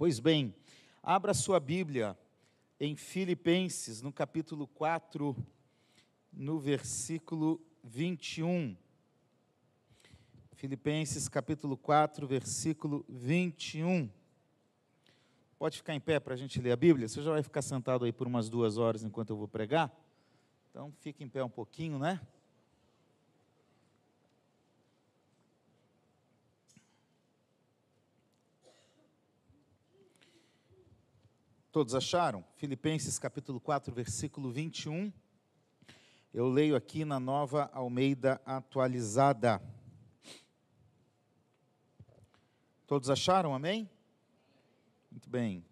Pois bem, abra sua Bíblia em Filipenses, no capítulo 4, no versículo 21. Filipenses, capítulo 4, versículo 21. Pode ficar em pé para a gente ler a Bíblia? Você já vai ficar sentado aí por umas duas horas enquanto eu vou pregar? Então, fique em pé um pouquinho, né? Todos acharam? Filipenses capítulo 4, versículo 21. Eu leio aqui na nova Almeida atualizada. Todos acharam? Amém? Muito bem.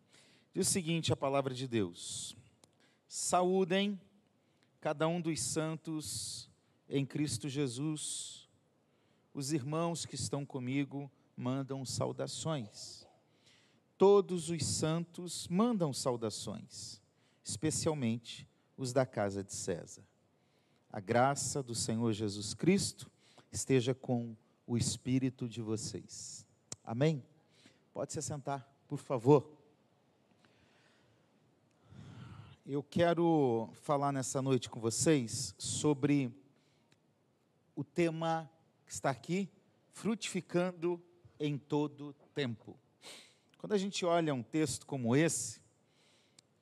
Diz o seguinte a palavra de Deus: Saúdem cada um dos santos em Cristo Jesus. Os irmãos que estão comigo mandam saudações todos os santos mandam saudações, especialmente os da casa de César. A graça do Senhor Jesus Cristo esteja com o espírito de vocês. Amém? Pode se sentar, por favor. Eu quero falar nessa noite com vocês sobre o tema que está aqui, frutificando em todo tempo. Quando a gente olha um texto como esse,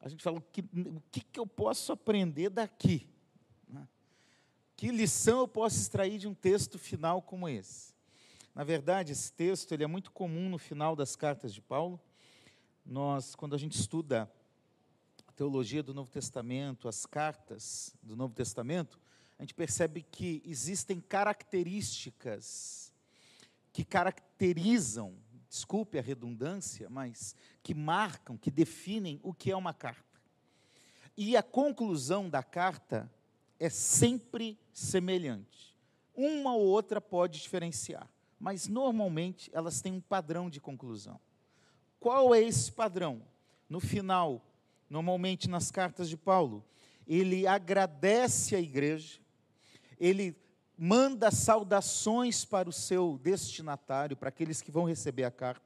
a gente fala: o que, o que, eu posso aprender daqui? Né? Que lição eu posso extrair de um texto final como esse? Na verdade, esse texto ele é muito comum no final das cartas de Paulo. Nós, quando a gente estuda a teologia do Novo Testamento, as cartas do Novo Testamento, a gente percebe que existem características que caracterizam desculpe a redundância, mas que marcam, que definem o que é uma carta. E a conclusão da carta é sempre semelhante. Uma ou outra pode diferenciar, mas normalmente elas têm um padrão de conclusão. Qual é esse padrão? No final, normalmente nas cartas de Paulo, ele agradece a igreja, ele manda saudações para o seu destinatário, para aqueles que vão receber a carta,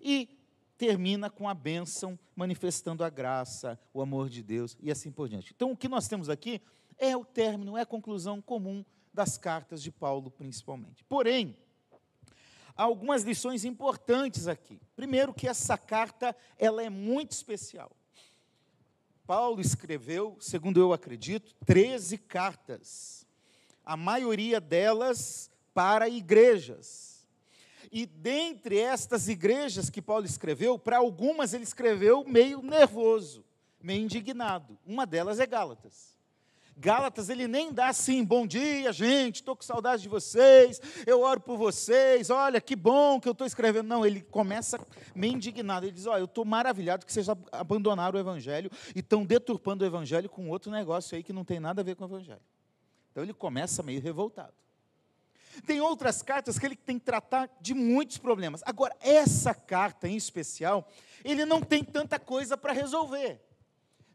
e termina com a bênção, manifestando a graça, o amor de Deus e assim por diante. Então, o que nós temos aqui é o término, é a conclusão comum das cartas de Paulo, principalmente. Porém, há algumas lições importantes aqui. Primeiro, que essa carta ela é muito especial. Paulo escreveu, segundo eu acredito, 13 cartas a maioria delas para igrejas. E dentre estas igrejas que Paulo escreveu, para algumas ele escreveu meio nervoso, meio indignado. Uma delas é Gálatas. Gálatas, ele nem dá assim, bom dia, gente, estou com saudade de vocês, eu oro por vocês, olha, que bom que eu estou escrevendo. Não, ele começa meio indignado, ele diz, olha, eu estou maravilhado que vocês abandonaram o Evangelho e estão deturpando o Evangelho com outro negócio aí que não tem nada a ver com o Evangelho. Então ele começa meio revoltado. Tem outras cartas que ele tem que tratar de muitos problemas. Agora, essa carta em especial, ele não tem tanta coisa para resolver.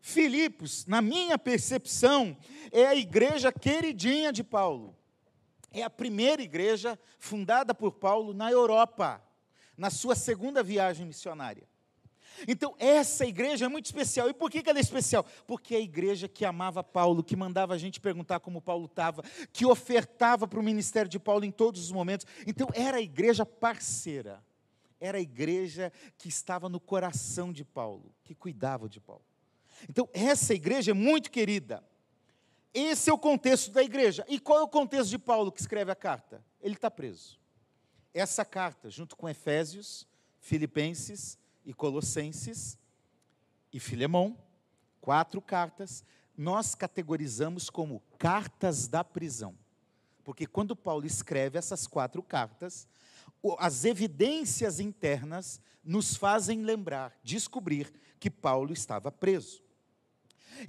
Filipos, na minha percepção, é a igreja queridinha de Paulo. É a primeira igreja fundada por Paulo na Europa, na sua segunda viagem missionária. Então, essa igreja é muito especial. E por que ela é especial? Porque é a igreja que amava Paulo, que mandava a gente perguntar como Paulo estava, que ofertava para o ministério de Paulo em todos os momentos. Então, era a igreja parceira. Era a igreja que estava no coração de Paulo, que cuidava de Paulo. Então, essa igreja é muito querida. Esse é o contexto da igreja. E qual é o contexto de Paulo que escreve a carta? Ele está preso. Essa carta, junto com Efésios, Filipenses, e Colossenses e Filemão, quatro cartas, nós categorizamos como cartas da prisão. Porque quando Paulo escreve essas quatro cartas, as evidências internas nos fazem lembrar, descobrir que Paulo estava preso.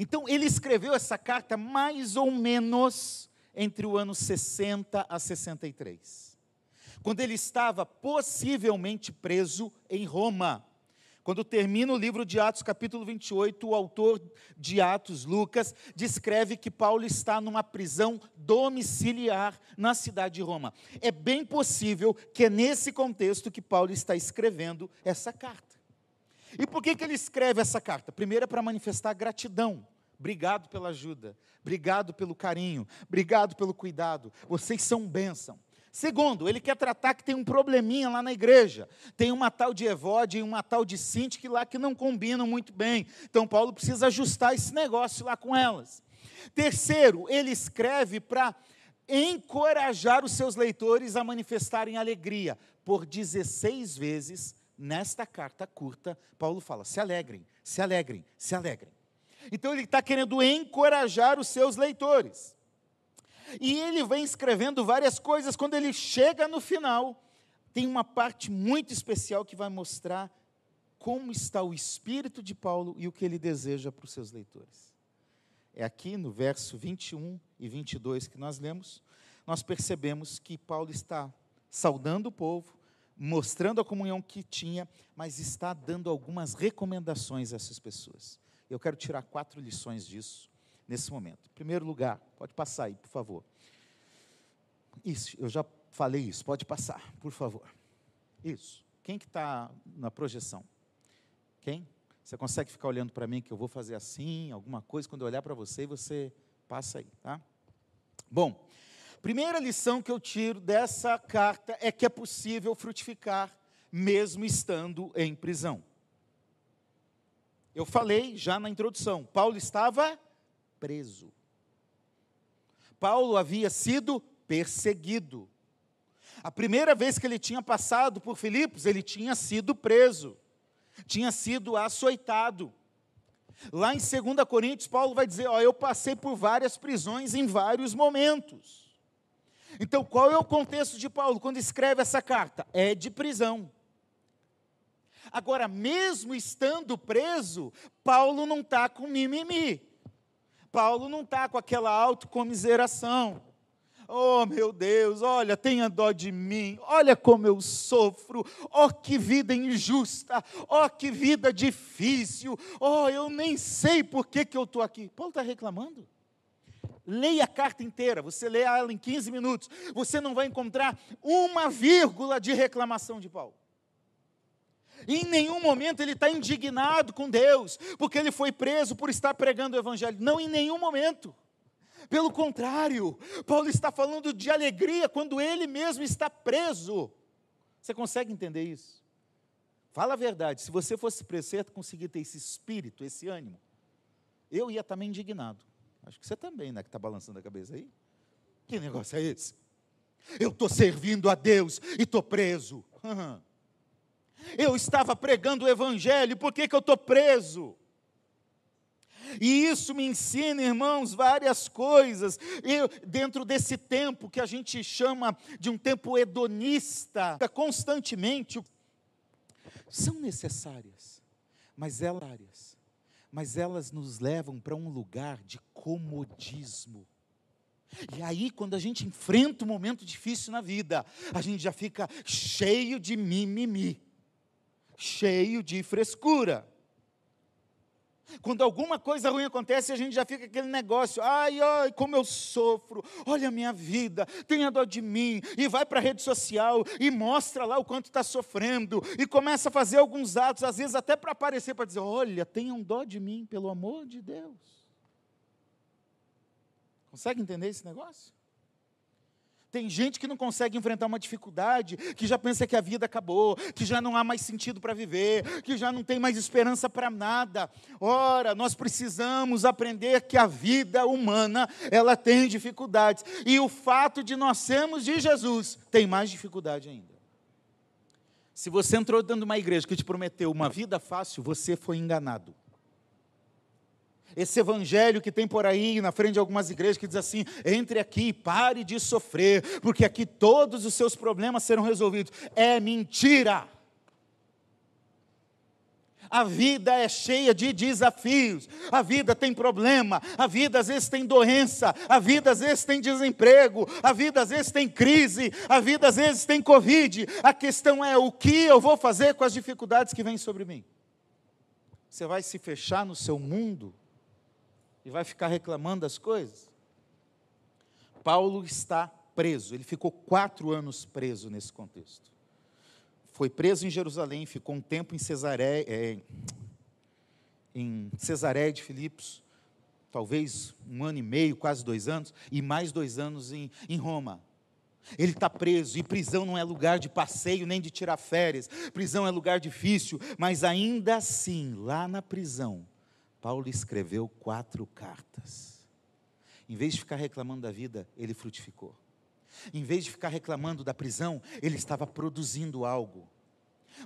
Então, ele escreveu essa carta mais ou menos entre o ano 60 a 63, quando ele estava possivelmente preso em Roma. Quando termina o livro de Atos, capítulo 28, o autor de Atos, Lucas, descreve que Paulo está numa prisão domiciliar na cidade de Roma. É bem possível que é nesse contexto que Paulo está escrevendo essa carta. E por que, que ele escreve essa carta? Primeiro é para manifestar gratidão. Obrigado pela ajuda, obrigado pelo carinho, obrigado pelo cuidado. Vocês são bênção. Segundo, ele quer tratar que tem um probleminha lá na igreja. Tem uma tal de Evode e uma tal de Sinti lá que não combinam muito bem. Então Paulo precisa ajustar esse negócio lá com elas. Terceiro, ele escreve para encorajar os seus leitores a manifestarem alegria. Por 16 vezes, nesta carta curta, Paulo fala: se alegrem, se alegrem, se alegrem. Então ele está querendo encorajar os seus leitores. E ele vem escrevendo várias coisas. Quando ele chega no final, tem uma parte muito especial que vai mostrar como está o espírito de Paulo e o que ele deseja para os seus leitores. É aqui no verso 21 e 22 que nós lemos, nós percebemos que Paulo está saudando o povo, mostrando a comunhão que tinha, mas está dando algumas recomendações a essas pessoas. Eu quero tirar quatro lições disso nesse momento. Em primeiro lugar, pode passar aí, por favor. Isso, eu já falei isso, pode passar, por favor. Isso. Quem que está na projeção? Quem? Você consegue ficar olhando para mim que eu vou fazer assim, alguma coisa, quando eu olhar para você, você passa aí, tá? Bom, primeira lição que eu tiro dessa carta é que é possível frutificar mesmo estando em prisão. Eu falei já na introdução, Paulo estava preso. Paulo havia sido perseguido. A primeira vez que ele tinha passado por Filipos, ele tinha sido preso, tinha sido açoitado. Lá em 2 Coríntios, Paulo vai dizer: Ó, eu passei por várias prisões em vários momentos. Então, qual é o contexto de Paulo quando escreve essa carta? É de prisão. Agora, mesmo estando preso, Paulo não está com mimimi. Paulo não está com aquela autocomiseração. Oh, meu Deus, olha, tenha dó de mim, olha como eu sofro, oh, que vida injusta, oh, que vida difícil, oh, eu nem sei por que, que eu estou aqui. Paulo está reclamando? Leia a carta inteira, você lê ela em 15 minutos, você não vai encontrar uma vírgula de reclamação de Paulo. Em nenhum momento ele está indignado com Deus, porque ele foi preso por estar pregando o Evangelho. Não, em nenhum momento. Pelo contrário, Paulo está falando de alegria quando ele mesmo está preso. Você consegue entender isso? Fala a verdade, se você fosse preso, você conseguir ter esse espírito, esse ânimo. Eu ia estar meio indignado. Acho que você também, né, que está balançando a cabeça aí. Que negócio é esse? Eu estou servindo a Deus e estou preso. Eu estava pregando o Evangelho, por que, que eu estou preso? E isso me ensina, irmãos, várias coisas. Eu, dentro desse tempo que a gente chama de um tempo hedonista, constantemente, são necessárias, mas elas, mas elas nos levam para um lugar de comodismo. E aí, quando a gente enfrenta um momento difícil na vida, a gente já fica cheio de mimimi, cheio de frescura. Quando alguma coisa ruim acontece, a gente já fica aquele negócio, ai, ai, como eu sofro, olha a minha vida, tenha dó de mim, e vai para a rede social e mostra lá o quanto está sofrendo, e começa a fazer alguns atos, às vezes até para aparecer, para dizer, olha, tenham dó de mim, pelo amor de Deus. Consegue entender esse negócio? Tem gente que não consegue enfrentar uma dificuldade, que já pensa que a vida acabou, que já não há mais sentido para viver, que já não tem mais esperança para nada. Ora, nós precisamos aprender que a vida humana, ela tem dificuldades. E o fato de nós sermos de Jesus tem mais dificuldade ainda. Se você entrou dentro de uma igreja que te prometeu uma vida fácil, você foi enganado esse evangelho que tem por aí na frente de algumas igrejas que diz assim: entre aqui, pare de sofrer, porque aqui todos os seus problemas serão resolvidos. É mentira. A vida é cheia de desafios, a vida tem problema, a vida às vezes tem doença, a vida às vezes tem desemprego, a vida às vezes tem crise, a vida às vezes tem Covid. A questão é o que eu vou fazer com as dificuldades que vêm sobre mim. Você vai se fechar no seu mundo e vai ficar reclamando das coisas? Paulo está preso, ele ficou quatro anos preso nesse contexto. foi preso em Jerusalém, ficou um tempo em Cesaré, é, em de Filipos, talvez um ano e meio, quase dois anos, e mais dois anos em, em Roma. Ele está preso, e prisão não é lugar de passeio nem de tirar férias, prisão é lugar difícil, mas ainda assim, lá na prisão, Paulo escreveu quatro cartas. Em vez de ficar reclamando da vida, ele frutificou. Em vez de ficar reclamando da prisão, ele estava produzindo algo.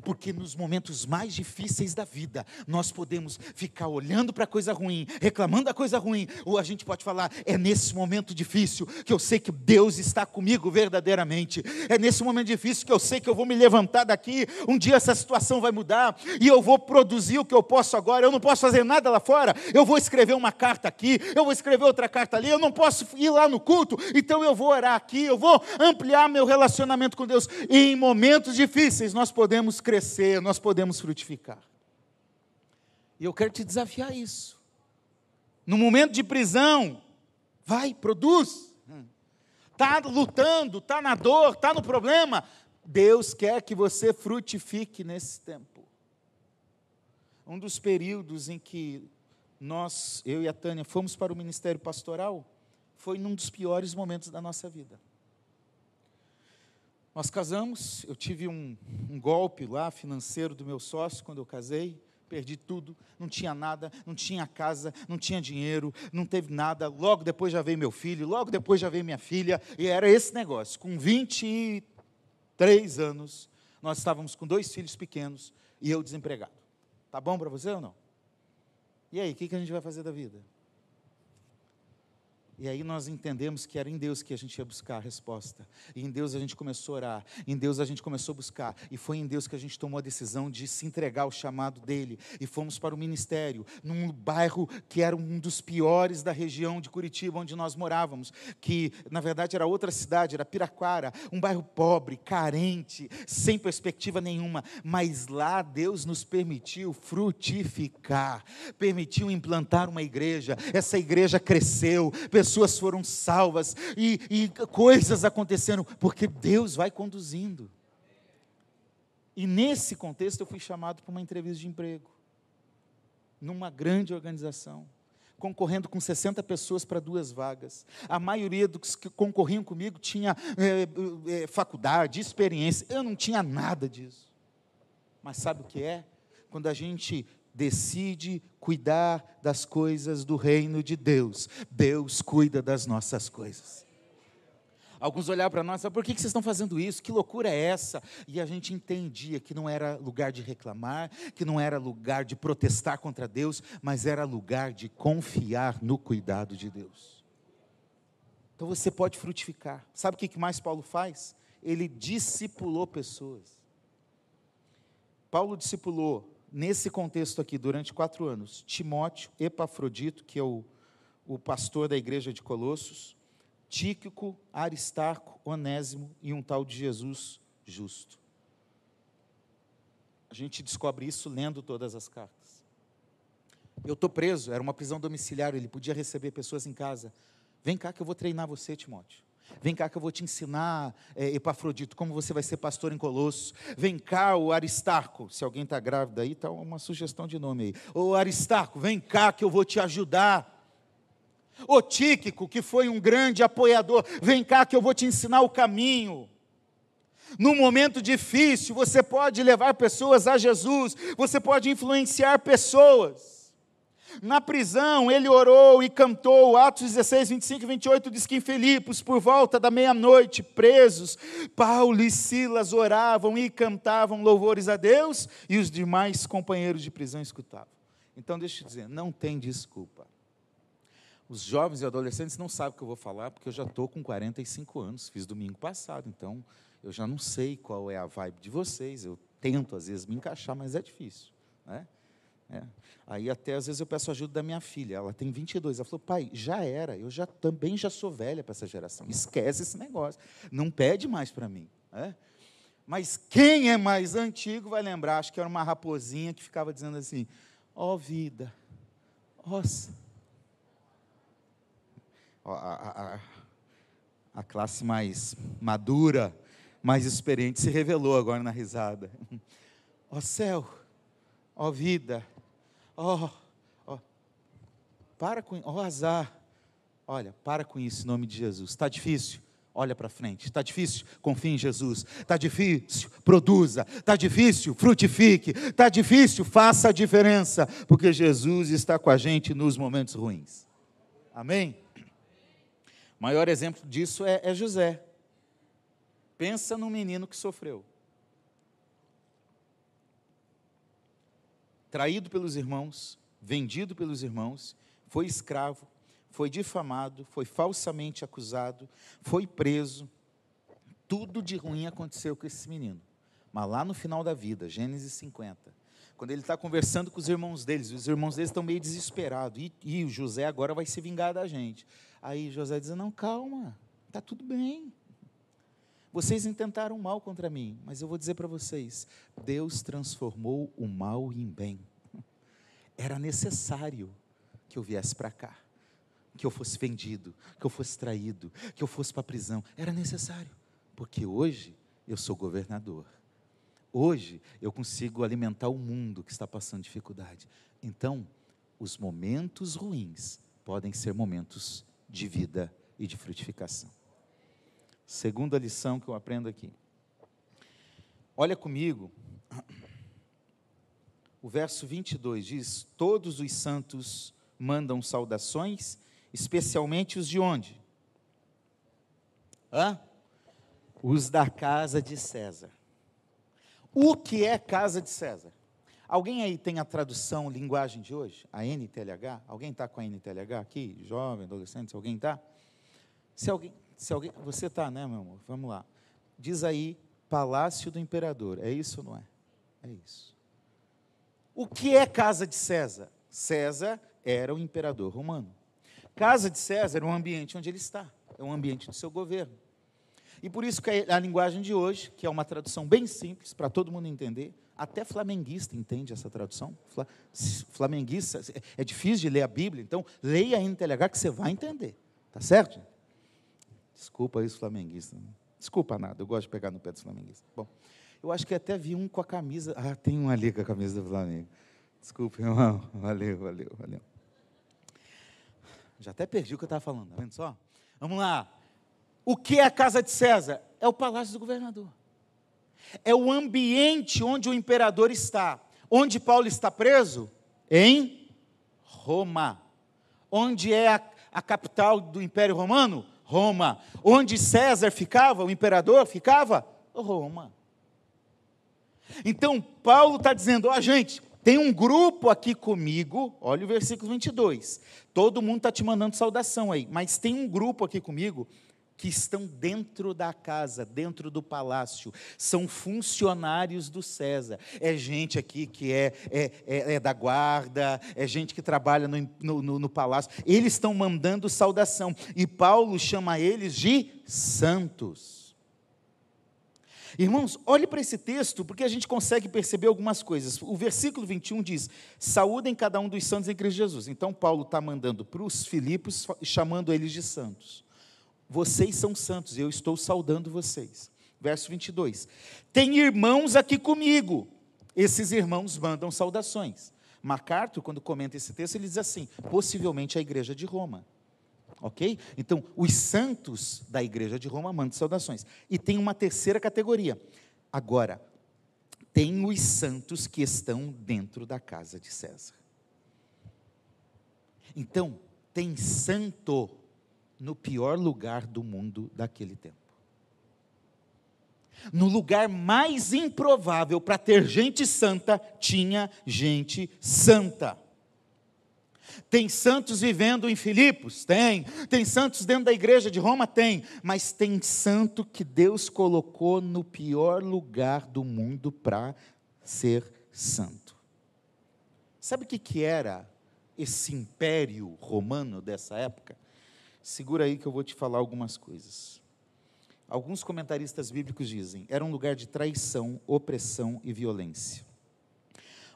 Porque nos momentos mais difíceis da vida, nós podemos ficar olhando para a coisa ruim, reclamando da coisa ruim, ou a gente pode falar: é nesse momento difícil que eu sei que Deus está comigo verdadeiramente, é nesse momento difícil que eu sei que eu vou me levantar daqui, um dia essa situação vai mudar e eu vou produzir o que eu posso agora. Eu não posso fazer nada lá fora, eu vou escrever uma carta aqui, eu vou escrever outra carta ali, eu não posso ir lá no culto, então eu vou orar aqui, eu vou ampliar meu relacionamento com Deus. E em momentos difíceis nós podemos crescer, nós podemos frutificar. E eu quero te desafiar isso. No momento de prisão, vai, produz. Está lutando, está na dor, está no problema. Deus quer que você frutifique nesse tempo. Um dos períodos em que nós, eu e a Tânia, fomos para o ministério pastoral, foi num dos piores momentos da nossa vida. Nós casamos, eu tive um, um, golpe lá financeiro do meu sócio quando eu casei, perdi tudo, não tinha nada, não tinha casa, não tinha dinheiro, não teve nada. Logo depois já veio meu filho, logo depois já veio minha filha, e era esse negócio. Com 23 anos, nós estávamos com dois filhos pequenos e eu desempregado. Tá bom para você ou não? E aí, o que, que a gente vai fazer da vida? E aí nós entendemos que era em Deus que a gente ia buscar a resposta. E em Deus a gente começou a orar. Em Deus a gente começou a buscar. E foi em Deus que a gente tomou a decisão de se entregar ao chamado dele. E fomos para o ministério, num bairro que era um dos piores da região de Curitiba, onde nós morávamos. Que na verdade era outra cidade, era Piraquara. Um bairro pobre, carente, sem perspectiva nenhuma. Mas lá Deus nos permitiu frutificar. Permitiu implantar uma igreja. Essa igreja cresceu. Pessoas pessoas foram salvas e, e coisas aconteceram, porque Deus vai conduzindo. E nesse contexto eu fui chamado para uma entrevista de emprego, numa grande organização, concorrendo com 60 pessoas para duas vagas. A maioria dos que concorriam comigo tinha é, é, faculdade, experiência, eu não tinha nada disso. Mas sabe o que é? Quando a gente decide cuidar das coisas do reino de Deus, Deus cuida das nossas coisas. Alguns olharam para nós e falaram, por que vocês estão fazendo isso? Que loucura é essa? E a gente entendia que não era lugar de reclamar, que não era lugar de protestar contra Deus, mas era lugar de confiar no cuidado de Deus. Então você pode frutificar. Sabe o que mais Paulo faz? Ele discipulou pessoas. Paulo discipulou nesse contexto aqui, durante quatro anos, Timóteo, Epafrodito, que é o, o pastor da igreja de Colossos, Tíquico, Aristarco, Onésimo e um tal de Jesus justo. A gente descobre isso lendo todas as cartas. Eu estou preso, era uma prisão domiciliar, ele podia receber pessoas em casa. Vem cá que eu vou treinar você, Timóteo. Vem cá que eu vou te ensinar, é, Epafrodito, como você vai ser pastor em Colossos. Vem cá, o Aristarco. Se alguém está grávido aí, está uma sugestão de nome aí. O Aristarco, vem cá que eu vou te ajudar. O Tíquico, que foi um grande apoiador, vem cá que eu vou te ensinar o caminho. Num momento difícil, você pode levar pessoas a Jesus, você pode influenciar pessoas. Na prisão, ele orou e cantou. Atos 16, 25 e 28 diz que em Filipos, por volta da meia-noite, presos, Paulo e Silas oravam e cantavam louvores a Deus e os demais companheiros de prisão escutavam. Então, deixa eu te dizer, não tem desculpa. Os jovens e adolescentes não sabem o que eu vou falar, porque eu já estou com 45 anos, fiz domingo passado, então eu já não sei qual é a vibe de vocês. Eu tento, às vezes, me encaixar, mas é difícil. Né? É. Aí até às vezes eu peço ajuda da minha filha, ela tem 22. Ela falou, pai, já era, eu já também já sou velha para essa geração. Esquece esse negócio, não pede mais para mim. É? Mas quem é mais antigo vai lembrar, acho que era uma raposinha que ficava dizendo assim: ó oh, vida, nossa. a, a, a, a classe mais madura mais experiente se revelou agora na risada. Ó céu, ó vida, ó, ó, para com, ó azar. Olha, para com isso em nome de Jesus. Está difícil? Olha para frente. Está difícil? Confie em Jesus. Está difícil? Produza. Está difícil? Frutifique. Está difícil? Faça a diferença, porque Jesus está com a gente nos momentos ruins. Amém? O maior exemplo disso é, é José. Pensa num menino que sofreu. Traído pelos irmãos, vendido pelos irmãos, foi escravo, foi difamado, foi falsamente acusado, foi preso. Tudo de ruim aconteceu com esse menino. Mas lá no final da vida, Gênesis 50, quando ele está conversando com os irmãos deles, os irmãos deles estão meio desesperados, e, e o José agora vai se vingar da gente. Aí José diz: Não, calma, está tudo bem. Vocês intentaram mal contra mim, mas eu vou dizer para vocês: Deus transformou o mal em bem. Era necessário que eu viesse para cá que eu fosse vendido, que eu fosse traído, que eu fosse para a prisão. Era necessário, porque hoje eu sou governador. Hoje eu consigo alimentar o mundo que está passando dificuldade. Então, os momentos ruins podem ser momentos de vida e de frutificação. Segunda lição que eu aprendo aqui. Olha comigo, o verso 22 diz: Todos os santos mandam saudações especialmente os de onde? Hã? Os da casa de César. O que é casa de César? Alguém aí tem a tradução linguagem de hoje? A NTLH? Alguém está com a NTLH aqui? Jovem, adolescente, alguém está? Se alguém, se alguém, você está, né, meu amor? Vamos lá. Diz aí, Palácio do Imperador. É isso ou não é? É isso. O que é casa de César? César era o imperador romano. Casa de César é um ambiente onde ele está, é um ambiente do seu governo. E por isso que a linguagem de hoje, que é uma tradução bem simples para todo mundo entender, até flamenguista entende essa tradução. Flamenguista é difícil de ler a Bíblia, então leia a NTLH que você vai entender. Tá certo? Desculpa isso, flamenguista. Desculpa nada, eu gosto de pegar no pé dos flamenguistas. Bom, eu acho que até vi um com a camisa. Ah, tem um ali com a camisa do Flamengo. Desculpa, irmão. Valeu, valeu, valeu. Já até perdi o que eu estava falando, está vendo só? Vamos lá. O que é a casa de César? É o palácio do governador. É o ambiente onde o imperador está. Onde Paulo está preso? Em Roma. Onde é a, a capital do Império Romano? Roma. Onde César ficava, o imperador ficava? Roma. Então, Paulo está dizendo: ó, oh, gente, tem um grupo aqui comigo, olha o versículo 22. Todo mundo está te mandando saudação aí, mas tem um grupo aqui comigo que estão dentro da casa, dentro do palácio, são funcionários do César. É gente aqui que é, é, é, é da guarda, é gente que trabalha no, no, no palácio. Eles estão mandando saudação, e Paulo chama eles de santos. Irmãos, olhe para esse texto, porque a gente consegue perceber algumas coisas. O versículo 21 diz: Saúdem cada um dos santos em Cristo Jesus. Então, Paulo está mandando para os Filipos, chamando eles de santos. Vocês são santos, eu estou saudando vocês. Verso 22. Tem irmãos aqui comigo. Esses irmãos mandam saudações. MacArthur, quando comenta esse texto, ele diz assim: possivelmente a igreja de Roma. Ok? Então, os santos da igreja de Roma mandam saudações. E tem uma terceira categoria. Agora, tem os santos que estão dentro da casa de César. Então, tem santo no pior lugar do mundo daquele tempo. No lugar mais improvável para ter gente santa, tinha gente santa. Tem santos vivendo em Filipos? Tem. Tem santos dentro da igreja de Roma? Tem. Mas tem santo que Deus colocou no pior lugar do mundo para ser santo. Sabe o que, que era esse império romano dessa época? Segura aí que eu vou te falar algumas coisas. Alguns comentaristas bíblicos dizem: era um lugar de traição, opressão e violência.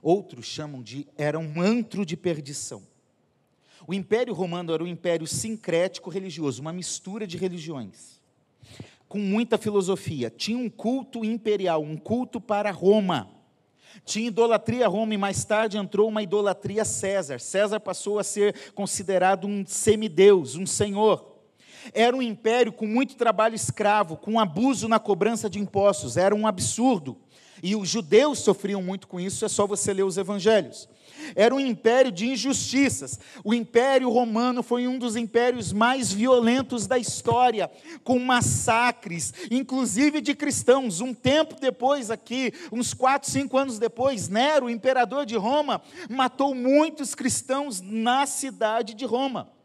Outros chamam de era um antro de perdição. O Império Romano era um império sincrético religioso, uma mistura de religiões. com muita filosofia. Tinha um culto imperial, um culto para Roma. Tinha idolatria a Roma e mais tarde entrou uma idolatria a César. César passou a ser considerado um semideus, um senhor. Era um império com muito trabalho escravo, com abuso na cobrança de impostos, era um absurdo. E os judeus sofriam muito com isso, é só você ler os evangelhos. Era um império de injustiças. O Império Romano foi um dos impérios mais violentos da história, com massacres, inclusive de cristãos. Um tempo depois, aqui, uns quatro, cinco anos depois, Nero, imperador de Roma, matou muitos cristãos na cidade de Roma.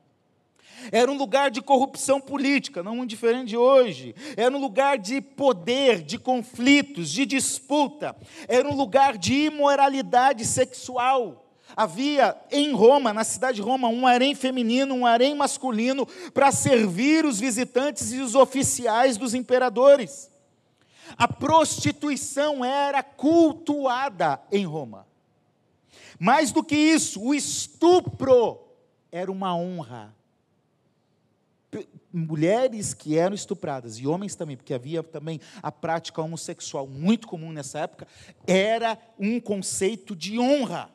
Era um lugar de corrupção política, não muito diferente de hoje. Era um lugar de poder, de conflitos, de disputa. Era um lugar de imoralidade sexual. Havia em Roma, na cidade de Roma, um harém feminino, um harém masculino, para servir os visitantes e os oficiais dos imperadores. A prostituição era cultuada em Roma. Mais do que isso, o estupro era uma honra mulheres que eram estupradas e homens também, porque havia também a prática homossexual muito comum nessa época, era um conceito de honra.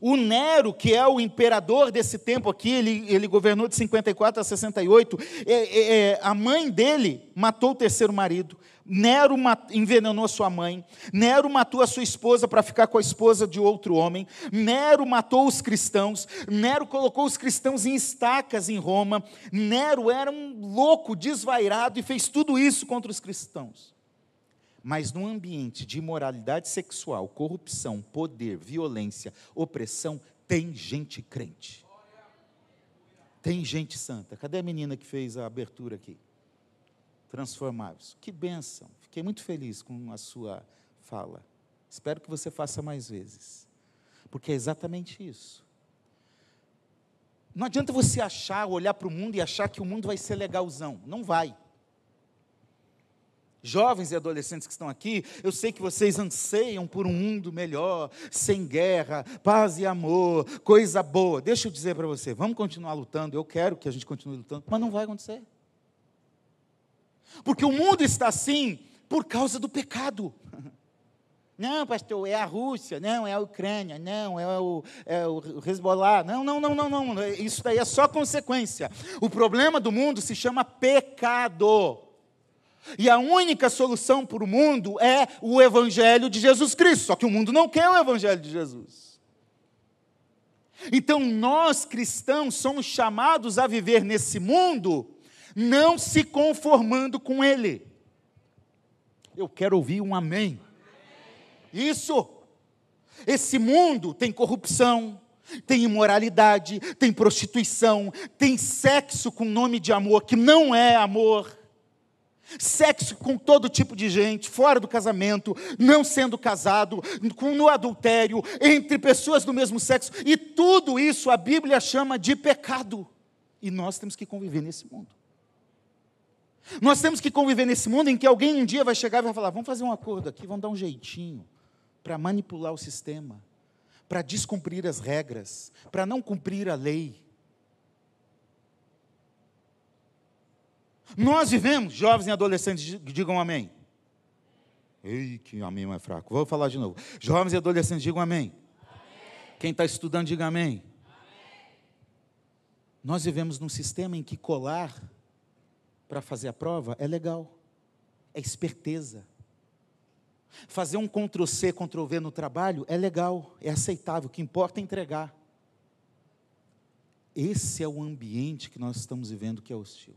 O Nero, que é o imperador desse tempo aqui, ele, ele governou de 54 a 68, é, é, é, a mãe dele matou o terceiro marido, Nero envenenou sua mãe, Nero matou a sua esposa para ficar com a esposa de outro homem, Nero matou os cristãos, Nero colocou os cristãos em estacas em Roma, Nero era um louco, desvairado e fez tudo isso contra os cristãos. Mas num ambiente de imoralidade sexual, corrupção, poder, violência, opressão, tem gente crente. Tem gente santa. Cadê a menina que fez a abertura aqui? Transformáveis. Que bênção! Fiquei muito feliz com a sua fala. Espero que você faça mais vezes, porque é exatamente isso. Não adianta você achar, olhar para o mundo e achar que o mundo vai ser legalzão. Não vai. Jovens e adolescentes que estão aqui, eu sei que vocês anseiam por um mundo melhor, sem guerra, paz e amor, coisa boa. Deixa eu dizer para você, vamos continuar lutando. Eu quero que a gente continue lutando, mas não vai acontecer. Porque o mundo está assim por causa do pecado. Não, pastor, é a Rússia, não, é a Ucrânia, não, é o, é o Hezbollah. Não, não, não, não, não. Isso daí é só consequência. O problema do mundo se chama pecado. E a única solução para o mundo é o Evangelho de Jesus Cristo. Só que o mundo não quer o Evangelho de Jesus. Então nós cristãos somos chamados a viver nesse mundo não se conformando com ele. Eu quero ouvir um amém. Isso. Esse mundo tem corrupção, tem imoralidade, tem prostituição, tem sexo com nome de amor que não é amor. Sexo com todo tipo de gente, fora do casamento, não sendo casado, no adultério, entre pessoas do mesmo sexo, e tudo isso a Bíblia chama de pecado. E nós temos que conviver nesse mundo. Nós temos que conviver nesse mundo em que alguém um dia vai chegar e vai falar: vamos fazer um acordo aqui, vamos dar um jeitinho para manipular o sistema, para descumprir as regras, para não cumprir a lei. Nós vivemos, jovens e adolescentes, digam amém. Ei, que amém mais fraco. Vou falar de novo. Jovens e adolescentes, digam amém. amém. Quem está estudando, diga amém. amém. Nós vivemos num sistema em que colar para fazer a prova é legal, é esperteza. Fazer um Ctrl-C, Ctrl-V no trabalho é legal, é aceitável, o que importa é entregar. Esse é o ambiente que nós estamos vivendo que é hostil.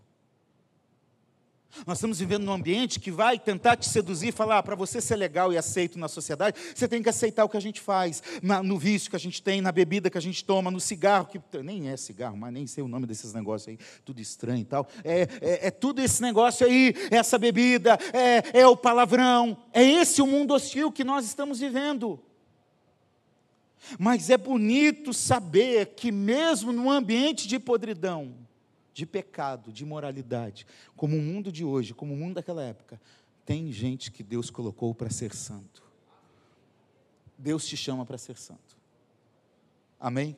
Nós estamos vivendo num ambiente que vai tentar te seduzir e falar, ah, para você ser legal e aceito na sociedade, você tem que aceitar o que a gente faz, na, no vício que a gente tem, na bebida que a gente toma, no cigarro, que nem é cigarro, mas nem sei o nome desses negócios aí, tudo estranho e tal. É, é, é tudo esse negócio aí, essa bebida, é, é o palavrão. É esse o mundo hostil que nós estamos vivendo. Mas é bonito saber que, mesmo num ambiente de podridão, de pecado, de imoralidade, como o mundo de hoje, como o mundo daquela época, tem gente que Deus colocou para ser santo. Deus te chama para ser santo. Amém?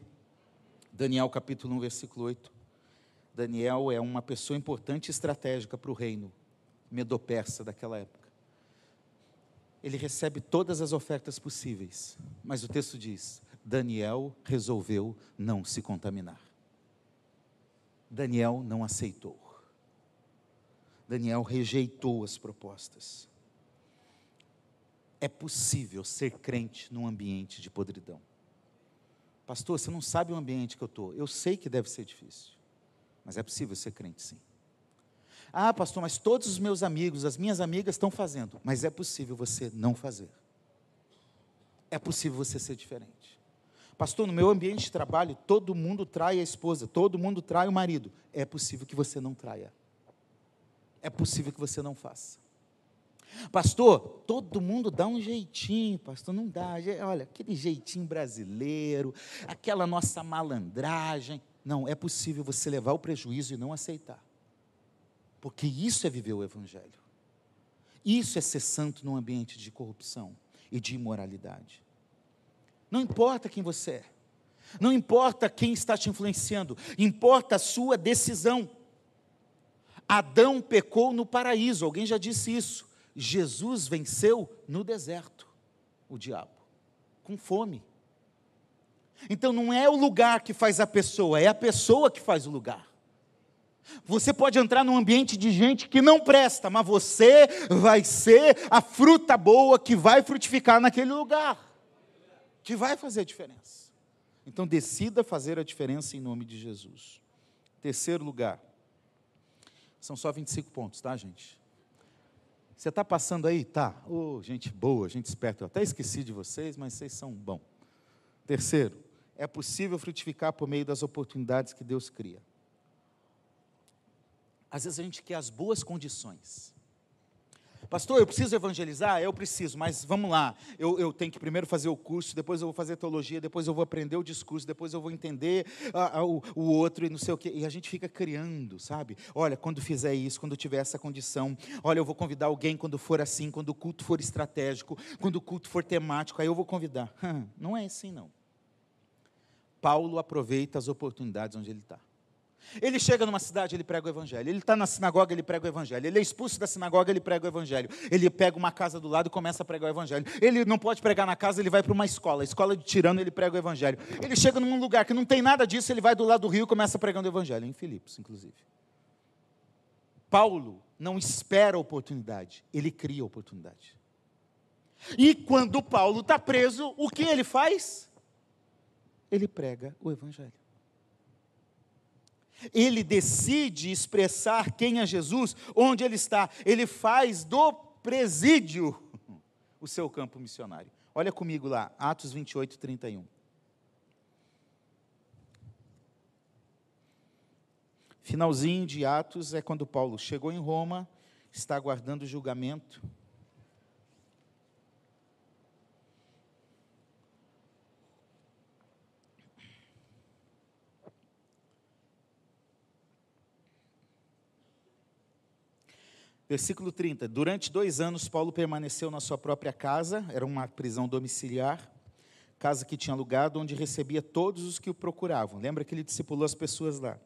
Daniel capítulo 1, versículo 8. Daniel é uma pessoa importante e estratégica para o reino. medo-persa daquela época. Ele recebe todas as ofertas possíveis, mas o texto diz: Daniel resolveu não se contaminar. Daniel não aceitou. Daniel rejeitou as propostas. É possível ser crente num ambiente de podridão. Pastor, você não sabe o ambiente que eu estou. Eu sei que deve ser difícil, mas é possível ser crente sim. Ah, pastor, mas todos os meus amigos, as minhas amigas estão fazendo. Mas é possível você não fazer. É possível você ser diferente. Pastor, no meu ambiente de trabalho, todo mundo trai a esposa, todo mundo trai o marido. É possível que você não traia. É possível que você não faça. Pastor, todo mundo dá um jeitinho, pastor, não dá. Olha, aquele jeitinho brasileiro, aquela nossa malandragem. Não, é possível você levar o prejuízo e não aceitar. Porque isso é viver o Evangelho. Isso é ser santo num ambiente de corrupção e de imoralidade. Não importa quem você é, não importa quem está te influenciando, importa a sua decisão. Adão pecou no paraíso, alguém já disse isso. Jesus venceu no deserto o diabo, com fome. Então não é o lugar que faz a pessoa, é a pessoa que faz o lugar. Você pode entrar num ambiente de gente que não presta, mas você vai ser a fruta boa que vai frutificar naquele lugar, que vai fazer a diferença. Então decida fazer a diferença em nome de Jesus. Terceiro lugar. São só 25 pontos, tá, gente? Você está passando aí? Tá. Oh, gente boa, gente esperta. Eu até esqueci de vocês, mas vocês são bom. Terceiro, é possível frutificar por meio das oportunidades que Deus cria. Às vezes a gente quer as boas condições. Pastor, eu preciso evangelizar? Eu preciso, mas vamos lá. Eu, eu, tenho que primeiro fazer o curso, depois eu vou fazer teologia, depois eu vou aprender o discurso, depois eu vou entender ah, ah, o, o, outro e não sei o quê. E a gente fica criando, sabe? Olha, quando fizer isso, quando tiver essa condição, olha, eu vou convidar alguém quando for assim, quando o culto for estratégico, quando o culto for temático, aí eu vou convidar. Não é assim, não. Paulo aproveita as oportunidades onde ele está. Ele chega numa cidade, ele prega o evangelho. Ele está na sinagoga, ele prega o evangelho. Ele é expulso da sinagoga, ele prega o evangelho. Ele pega uma casa do lado e começa a pregar o evangelho. Ele não pode pregar na casa, ele vai para uma escola. A escola de tirano, ele prega o evangelho. Ele chega num lugar que não tem nada disso, ele vai do lado do rio e começa pregando o evangelho. Em Filipos, inclusive. Paulo não espera a oportunidade, ele cria a oportunidade. E quando Paulo está preso, o que ele faz? Ele prega o evangelho ele decide expressar quem é Jesus, onde ele está. Ele faz do presídio o seu campo missionário. Olha comigo lá, Atos 28, 31. Finalzinho de Atos é quando Paulo chegou em Roma, está aguardando o julgamento Versículo 30. Durante dois anos, Paulo permaneceu na sua própria casa, era uma prisão domiciliar, casa que tinha alugado, onde recebia todos os que o procuravam. Lembra que ele discipulou as pessoas lá.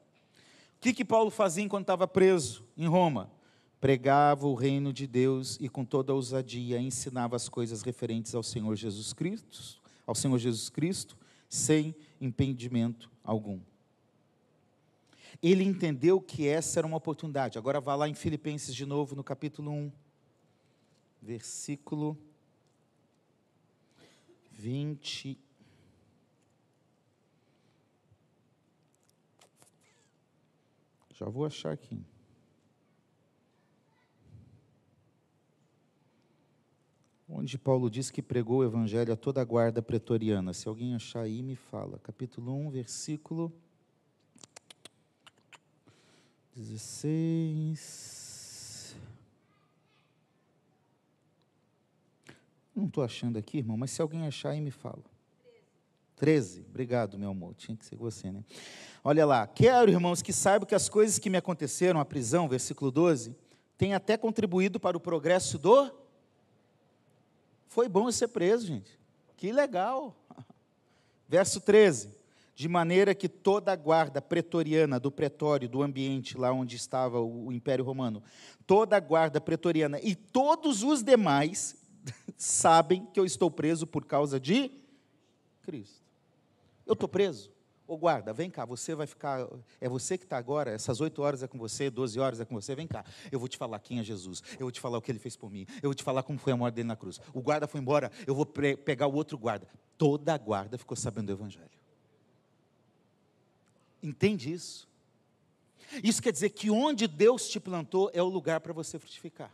O que, que Paulo fazia enquanto estava preso em Roma? Pregava o reino de Deus e com toda ousadia ensinava as coisas referentes ao Senhor Jesus Cristo, ao Senhor Jesus Cristo, sem impedimento algum ele entendeu que essa era uma oportunidade. Agora vá lá em Filipenses de novo, no capítulo 1, versículo 20. Já vou achar aqui. Onde Paulo diz que pregou o evangelho a toda a guarda pretoriana. Se alguém achar aí, me fala. Capítulo 1, versículo 16. Não estou achando aqui, irmão, mas se alguém achar aí, me fala. 13. Obrigado, meu amor. Tinha que ser você, né? Olha lá. Quero, irmãos, que saibam que as coisas que me aconteceram, a prisão, versículo 12, têm até contribuído para o progresso do. Foi bom ser preso, gente. Que legal. Verso 13. De maneira que toda a guarda pretoriana do pretório, do ambiente lá onde estava o, Império Romano, toda a guarda pretoriana e todos os demais sabem que eu estou preso por causa de Cristo. Eu estou preso. Ô guarda, vem cá, você vai ficar. É você que está agora, essas oito horas é com você, doze horas é com você, vem cá. Eu vou te falar quem é Jesus, eu vou te falar o que ele fez por mim, eu vou te falar como foi a morte dele na cruz. O guarda foi embora, eu vou pegar o outro guarda. Toda a guarda ficou sabendo do Evangelho. Entende isso? Isso quer dizer que onde Deus te plantou é o lugar para você frutificar.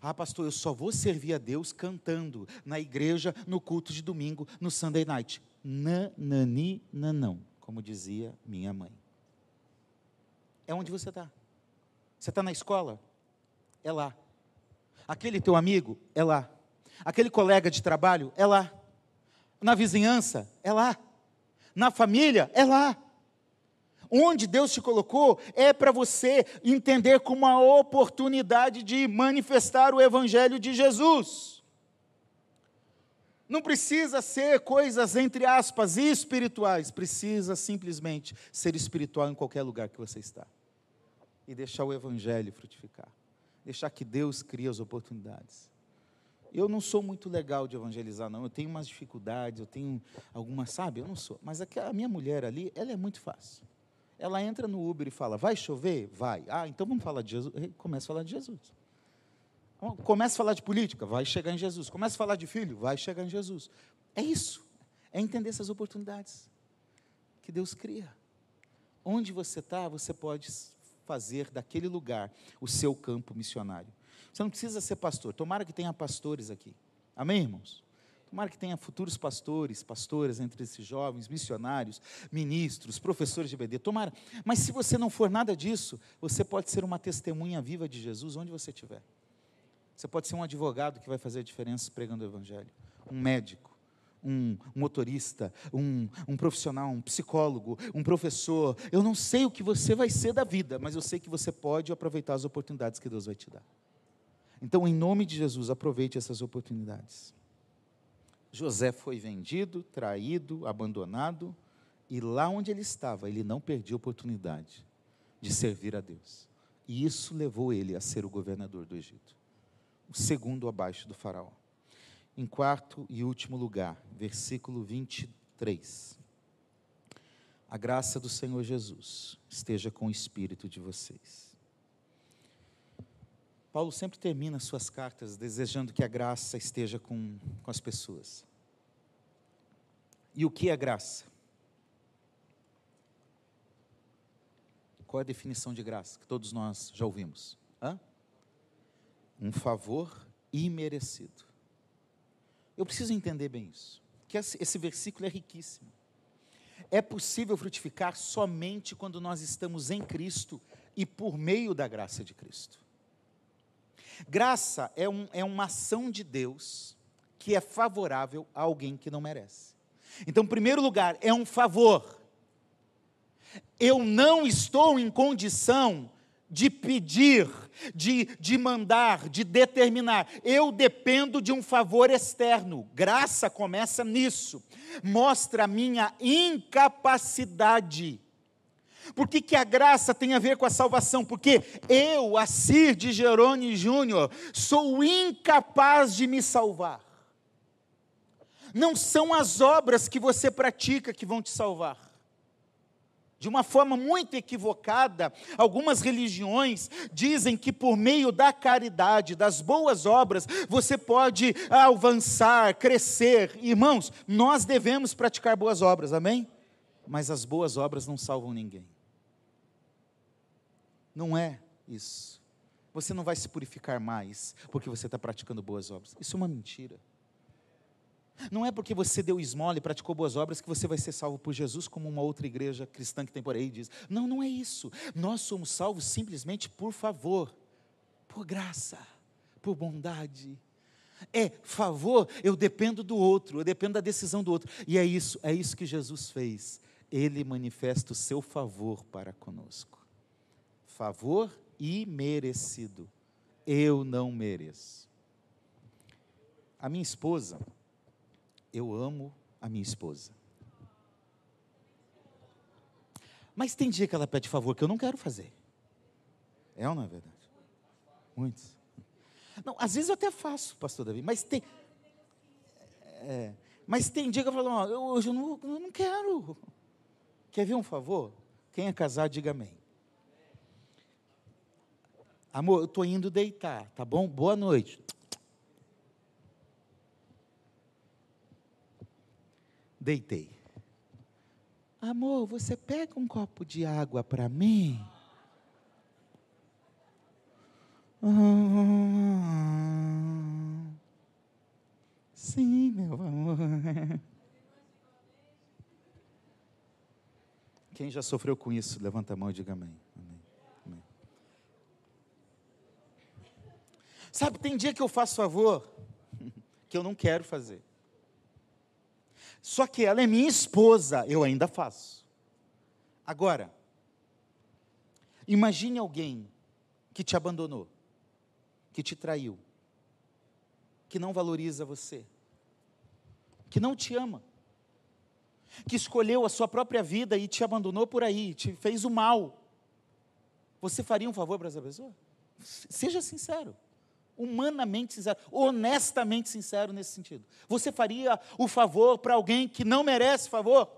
Ah, pastor, eu só vou servir a Deus cantando na igreja, no culto de domingo, no Sunday night. Nanani, nanão, como dizia minha mãe. É onde você está. Você está na escola? É lá. Aquele teu amigo? É lá. Aquele colega de trabalho? É lá. Na vizinhança? É lá. Na família? É lá. Onde Deus te colocou é para você entender como uma oportunidade de manifestar o Evangelho de Jesus. Não precisa ser coisas, entre aspas, espirituais, precisa simplesmente ser espiritual em qualquer lugar que você está. E deixar o Evangelho frutificar. Deixar que Deus crie as oportunidades. Eu não sou muito legal de evangelizar, não. Eu tenho umas dificuldades, eu tenho algumas, sabe? Eu não sou. Mas a minha mulher ali, ela é muito fácil. Ela entra no Uber e fala: Vai chover? Vai. Ah, então vamos falar de Jesus. Começa a falar de Jesus. Começa a falar de política? Vai chegar em Jesus. Começa a falar de filho? Vai chegar em Jesus. É isso. É entender essas oportunidades que Deus cria. Onde você está, você pode fazer daquele lugar o seu campo missionário. Você não precisa ser pastor. Tomara que tenha pastores aqui. Amém, irmãos? Tomara que tenha futuros pastores, pastoras entre esses jovens, missionários, ministros, professores de BD. Tomara. Mas se você não for nada disso, você pode ser uma testemunha viva de Jesus onde você estiver. Você pode ser um advogado que vai fazer a diferença pregando o Evangelho, um médico, um motorista, um, um profissional, um psicólogo, um professor. Eu não sei o que você vai ser da vida, mas eu sei que você pode aproveitar as oportunidades que Deus vai te dar. Então, em nome de Jesus, aproveite essas oportunidades. José foi vendido, traído, abandonado, e lá onde ele estava, ele não perdia a oportunidade de servir a Deus. E isso levou ele a ser o governador do Egito, o segundo abaixo do Faraó. Em quarto e último lugar, versículo 23. A graça do Senhor Jesus esteja com o espírito de vocês. Paulo sempre termina suas cartas desejando que a graça esteja com, com as pessoas. E o que é graça? Qual é a definição de graça que todos nós já ouvimos? Hã? Um favor imerecido. Eu preciso entender bem isso, que esse versículo é riquíssimo. É possível frutificar somente quando nós estamos em Cristo e por meio da graça de Cristo. Graça é, um, é uma ação de Deus que é favorável a alguém que não merece. Então, em primeiro lugar, é um favor. Eu não estou em condição de pedir, de, de mandar, de determinar. Eu dependo de um favor externo. Graça começa nisso. Mostra a minha incapacidade por que, que a graça tem a ver com a salvação? Porque eu, Assir de Jerônimo Júnior, sou incapaz de me salvar. Não são as obras que você pratica que vão te salvar. De uma forma muito equivocada, algumas religiões dizem que por meio da caridade, das boas obras, você pode avançar, crescer. Irmãos, nós devemos praticar boas obras, amém? Mas as boas obras não salvam ninguém. Não é isso. Você não vai se purificar mais porque você está praticando boas obras. Isso é uma mentira. Não é porque você deu esmola e praticou boas obras que você vai ser salvo por Jesus, como uma outra igreja cristã que tem por aí diz. Não, não é isso. Nós somos salvos simplesmente por favor, por graça, por bondade. É favor, eu dependo do outro, eu dependo da decisão do outro. E é isso, é isso que Jesus fez. Ele manifesta o seu favor para conosco favor imerecido. Eu não mereço. A minha esposa, eu amo a minha esposa. Mas tem dia que ela pede favor que eu não quero fazer. É ou não é verdade? Muitos. Não, às vezes eu até faço, pastor Davi, mas tem. É, mas tem dia que eu falo, ó, eu, hoje eu não, eu não quero. Quer ver um favor? Quem é casado, diga amém. Amor, eu estou indo deitar, tá bom? Boa noite. Deitei. Amor, você pega um copo de água para mim? Ah, sim, meu amor. Quem já sofreu com isso, levanta a mão e diga amém. Sabe, tem dia que eu faço favor que eu não quero fazer. Só que ela é minha esposa, eu ainda faço. Agora, imagine alguém que te abandonou, que te traiu, que não valoriza você, que não te ama, que escolheu a sua própria vida e te abandonou por aí, te fez o mal. Você faria um favor para essa pessoa? Seja sincero humanamente sincero, honestamente sincero nesse sentido. Você faria o favor para alguém que não merece favor?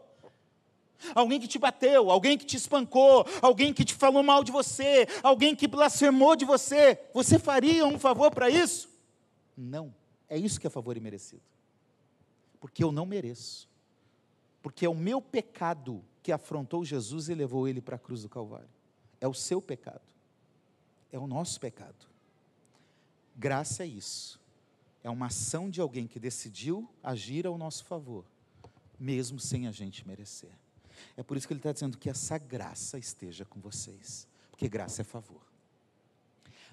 Alguém que te bateu, alguém que te espancou, alguém que te falou mal de você, alguém que blasfemou de você. Você faria um favor para isso? Não. É isso que é favor imerecido. Porque eu não mereço. Porque é o meu pecado que afrontou Jesus e levou ele para a cruz do Calvário. É o seu pecado. É o nosso pecado. Graça é isso. É uma ação de alguém que decidiu agir ao nosso favor, mesmo sem a gente merecer. É por isso que ele está dizendo que essa graça esteja com vocês, porque graça é favor.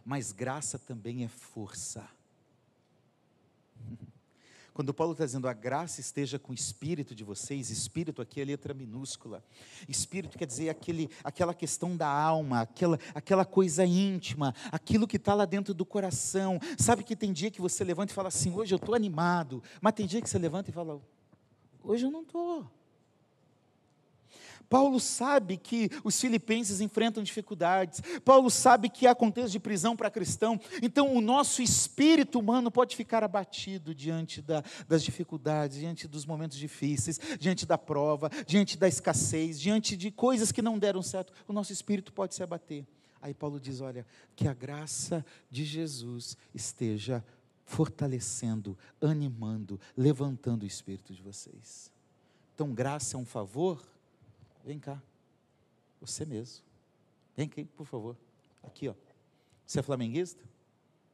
Mas graça também é força. Quando Paulo está dizendo a graça esteja com o espírito de vocês, espírito aqui é letra minúscula. Espírito quer dizer aquele, aquela questão da alma, aquela, aquela coisa íntima, aquilo que está lá dentro do coração. Sabe que tem dia que você levanta e fala assim, hoje eu estou animado, mas tem dia que você levanta e fala, hoje eu não estou. Paulo sabe que os filipenses enfrentam dificuldades. Paulo sabe que há contexto de prisão para cristão. Então, o nosso espírito humano pode ficar abatido diante da, das dificuldades, diante dos momentos difíceis, diante da prova, diante da escassez, diante de coisas que não deram certo. O nosso espírito pode se abater. Aí Paulo diz: olha, que a graça de Jesus esteja fortalecendo, animando, levantando o espírito de vocês. Então, graça é um favor Vem cá. Você mesmo. Vem aqui, por favor. Aqui, ó. Você é flamenguista?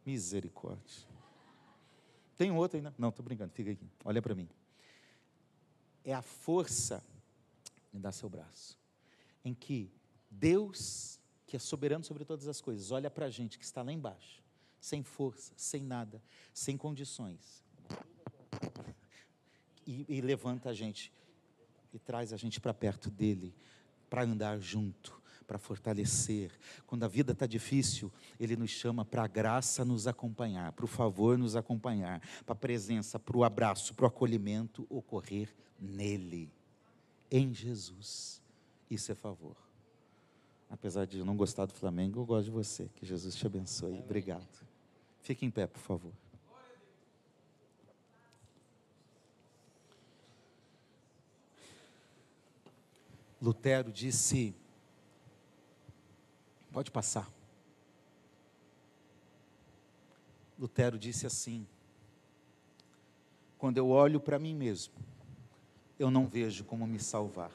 Misericórdia. Tem outro ainda? Não, estou brincando, fica aqui. Olha para mim. É a força, me dá seu braço, em que Deus, que é soberano sobre todas as coisas, olha para a gente que está lá embaixo, sem força, sem nada, sem condições, e, e levanta a gente e traz a gente para perto dele, para andar junto, para fortalecer. Quando a vida está difícil, ele nos chama para a graça nos acompanhar, para o favor nos acompanhar, para a presença, para o abraço, para o acolhimento ocorrer nele, em Jesus. Isso é favor. Apesar de não gostar do Flamengo, eu gosto de você. Que Jesus te abençoe. Obrigado. Fique em pé, por favor. Lutero disse: pode passar. Lutero disse assim: quando eu olho para mim mesmo, eu não vejo como me salvar,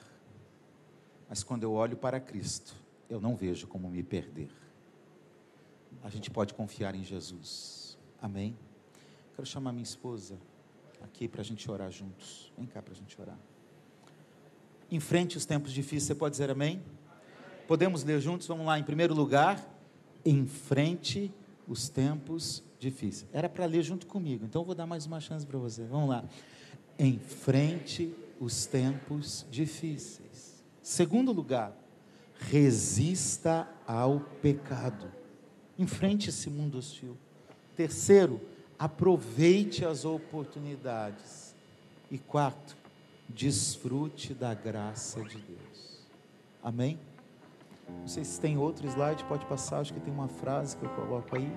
mas quando eu olho para Cristo, eu não vejo como me perder. A gente pode confiar em Jesus, amém? Quero chamar minha esposa aqui para a gente orar juntos. Vem cá para a gente orar enfrente os tempos difíceis. Você pode dizer amém? Podemos ler juntos? Vamos lá. Em primeiro lugar, enfrente os tempos difíceis. Era para ler junto comigo, então eu vou dar mais uma chance para você. Vamos lá. Enfrente os tempos difíceis. Segundo lugar, resista ao pecado. Enfrente esse mundo hostil. Terceiro, aproveite as oportunidades. E quarto, desfrute da graça de Deus. Amém? Não sei se tem outro slide, pode passar. Acho que tem uma frase que eu coloco aí.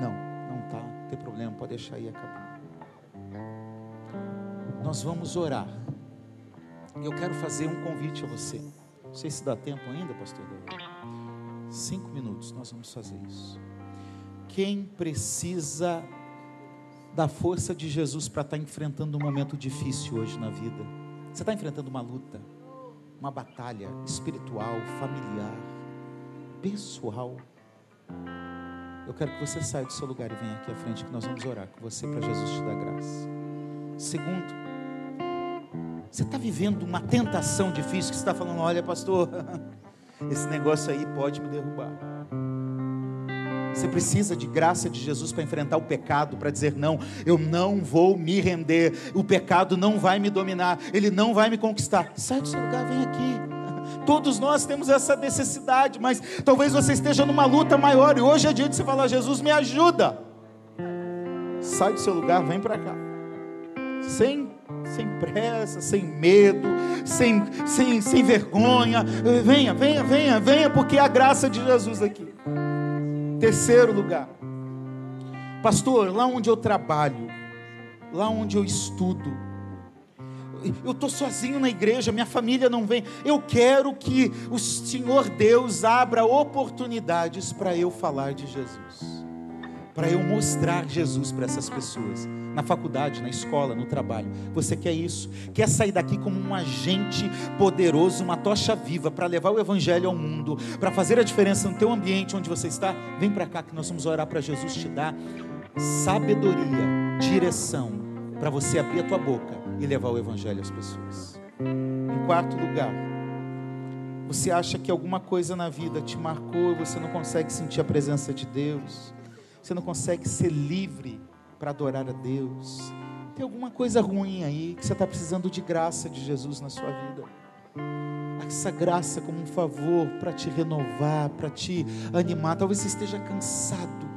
Não, não tá. Não tem problema, pode deixar aí acabou. Nós vamos orar. Eu quero fazer um convite a você. Não sei se dá tempo ainda, pastor David. Cinco minutos, nós vamos fazer isso. Quem precisa da força de Jesus para estar tá enfrentando um momento difícil hoje na vida? Você está enfrentando uma luta, uma batalha espiritual, familiar, pessoal. Eu quero que você saia do seu lugar e venha aqui à frente, que nós vamos orar com você para Jesus te dar graça. Segundo, você está vivendo uma tentação difícil que você está falando, olha, pastor, esse negócio aí pode me derrubar. Você precisa de graça de Jesus para enfrentar o pecado, para dizer: não, eu não vou me render, o pecado não vai me dominar, ele não vai me conquistar. Sai do seu lugar, vem aqui. Todos nós temos essa necessidade, mas talvez você esteja numa luta maior e hoje é dia de você falar: Jesus, me ajuda. Sai do seu lugar, vem para cá. Sem, sem pressa, sem medo, sem, sem, sem vergonha. Venha, venha, venha, venha, porque há a graça de Jesus aqui. Terceiro lugar, pastor, lá onde eu trabalho, lá onde eu estudo, eu estou sozinho na igreja, minha família não vem. Eu quero que o Senhor Deus abra oportunidades para eu falar de Jesus, para eu mostrar Jesus para essas pessoas, na faculdade, na escola, no trabalho. Você quer isso? Quer sair daqui como um agente poderoso, uma tocha viva para levar o Evangelho ao mundo, para fazer a diferença no teu ambiente onde você está? Vem para cá que nós vamos orar para Jesus te dar sabedoria, direção, para você abrir a tua boca e levar o Evangelho às pessoas. Em quarto lugar, você acha que alguma coisa na vida te marcou e você não consegue sentir a presença de Deus, você não consegue ser livre para adorar a Deus. Tem alguma coisa ruim aí que você está precisando de graça de Jesus na sua vida. Essa graça como um favor para te renovar, para te animar. Talvez você esteja cansado,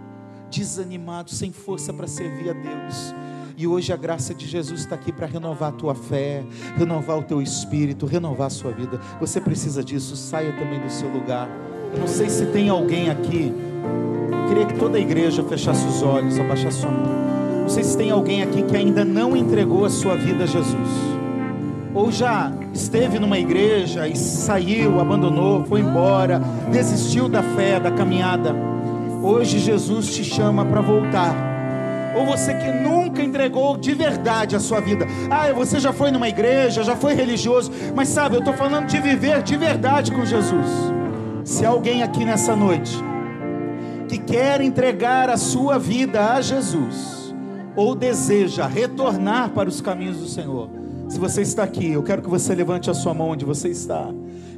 desanimado, sem força para servir a Deus. E hoje a graça de Jesus está aqui para renovar a tua fé, renovar o teu espírito, renovar a sua vida. Você precisa disso, saia também do seu lugar. Eu não sei se tem alguém aqui. Eu queria que toda a igreja fechasse os olhos, abaixasse sua mão. Não sei se tem alguém aqui que ainda não entregou a sua vida a Jesus. Ou já esteve numa igreja e saiu, abandonou, foi embora, desistiu da fé, da caminhada. Hoje Jesus te chama para voltar ou você que nunca entregou de verdade a sua vida. Ah, você já foi numa igreja, já foi religioso, mas sabe, eu estou falando de viver de verdade com Jesus. Se alguém aqui nessa noite que quer entregar a sua vida a Jesus, ou deseja retornar para os caminhos do Senhor, se você está aqui, eu quero que você levante a sua mão onde você está.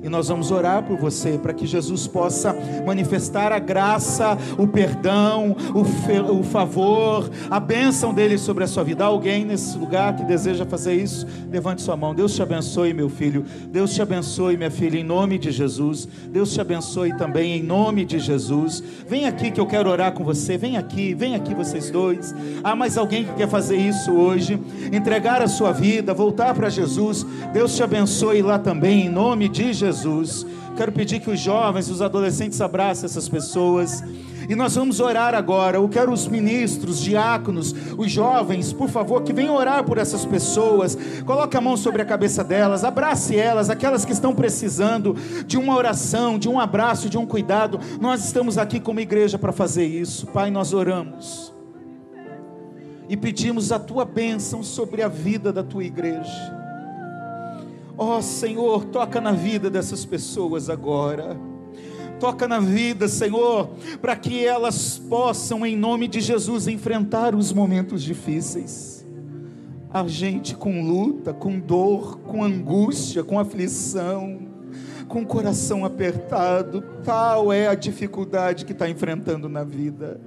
E nós vamos orar por você, para que Jesus possa manifestar a graça, o perdão, o, o favor, a bênção dele sobre a sua vida. alguém nesse lugar que deseja fazer isso? Levante sua mão. Deus te abençoe, meu filho. Deus te abençoe, minha filha, em nome de Jesus. Deus te abençoe também, em nome de Jesus. Vem aqui que eu quero orar com você. Vem aqui, vem aqui vocês dois. Há mais alguém que quer fazer isso hoje? Entregar a sua vida, voltar para Jesus. Deus te abençoe lá também, em nome de Jesus. Jesus. Quero pedir que os jovens, os adolescentes abracem essas pessoas. E nós vamos orar agora. Eu quero os ministros, diáconos, os jovens, por favor, que venham orar por essas pessoas. Coloque a mão sobre a cabeça delas, abrace elas, aquelas que estão precisando de uma oração, de um abraço, de um cuidado. Nós estamos aqui como igreja para fazer isso. Pai, nós oramos e pedimos a tua bênção sobre a vida da tua igreja. Ó oh, Senhor, toca na vida dessas pessoas agora. Toca na vida, Senhor, para que elas possam, em nome de Jesus, enfrentar os momentos difíceis. A gente com luta, com dor, com angústia, com aflição, com coração apertado, tal é a dificuldade que está enfrentando na vida.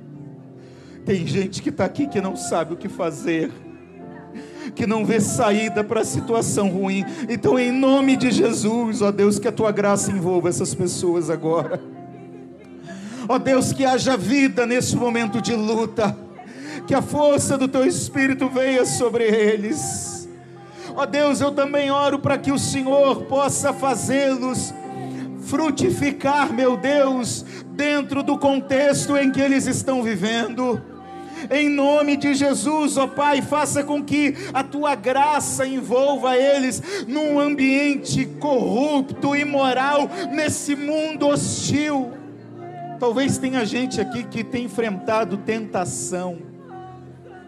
Tem gente que está aqui que não sabe o que fazer que não vê saída para a situação ruim. Então, em nome de Jesus, ó Deus, que a tua graça envolva essas pessoas agora. Ó Deus, que haja vida nesse momento de luta, que a força do teu espírito venha sobre eles Ó Deus, eu também oro para que o Senhor possa fazê-los frutificar, meu Deus, dentro do contexto em que eles estão vivendo. Em nome de Jesus, ó Pai, faça com que a tua graça envolva eles num ambiente corrupto, imoral, nesse mundo hostil. Talvez tenha gente aqui que tem enfrentado tentação.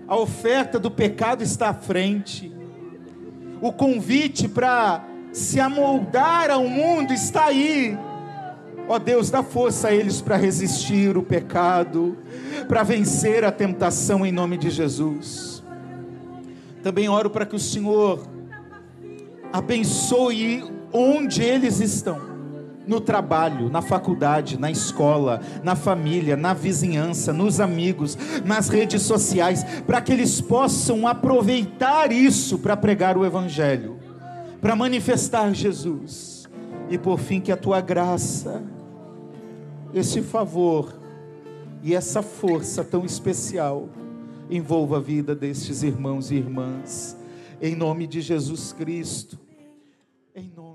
A oferta do pecado está à frente. O convite para se amoldar ao mundo está aí. Ó oh Deus, dá força a eles para resistir o pecado, para vencer a tentação em nome de Jesus. Também oro para que o Senhor abençoe onde eles estão no trabalho, na faculdade, na escola, na família, na vizinhança, nos amigos, nas redes sociais, para que eles possam aproveitar isso para pregar o Evangelho, para manifestar Jesus. E por fim, que a tua graça, esse favor e essa força tão especial envolva a vida destes irmãos e irmãs, em nome de Jesus Cristo, em nome.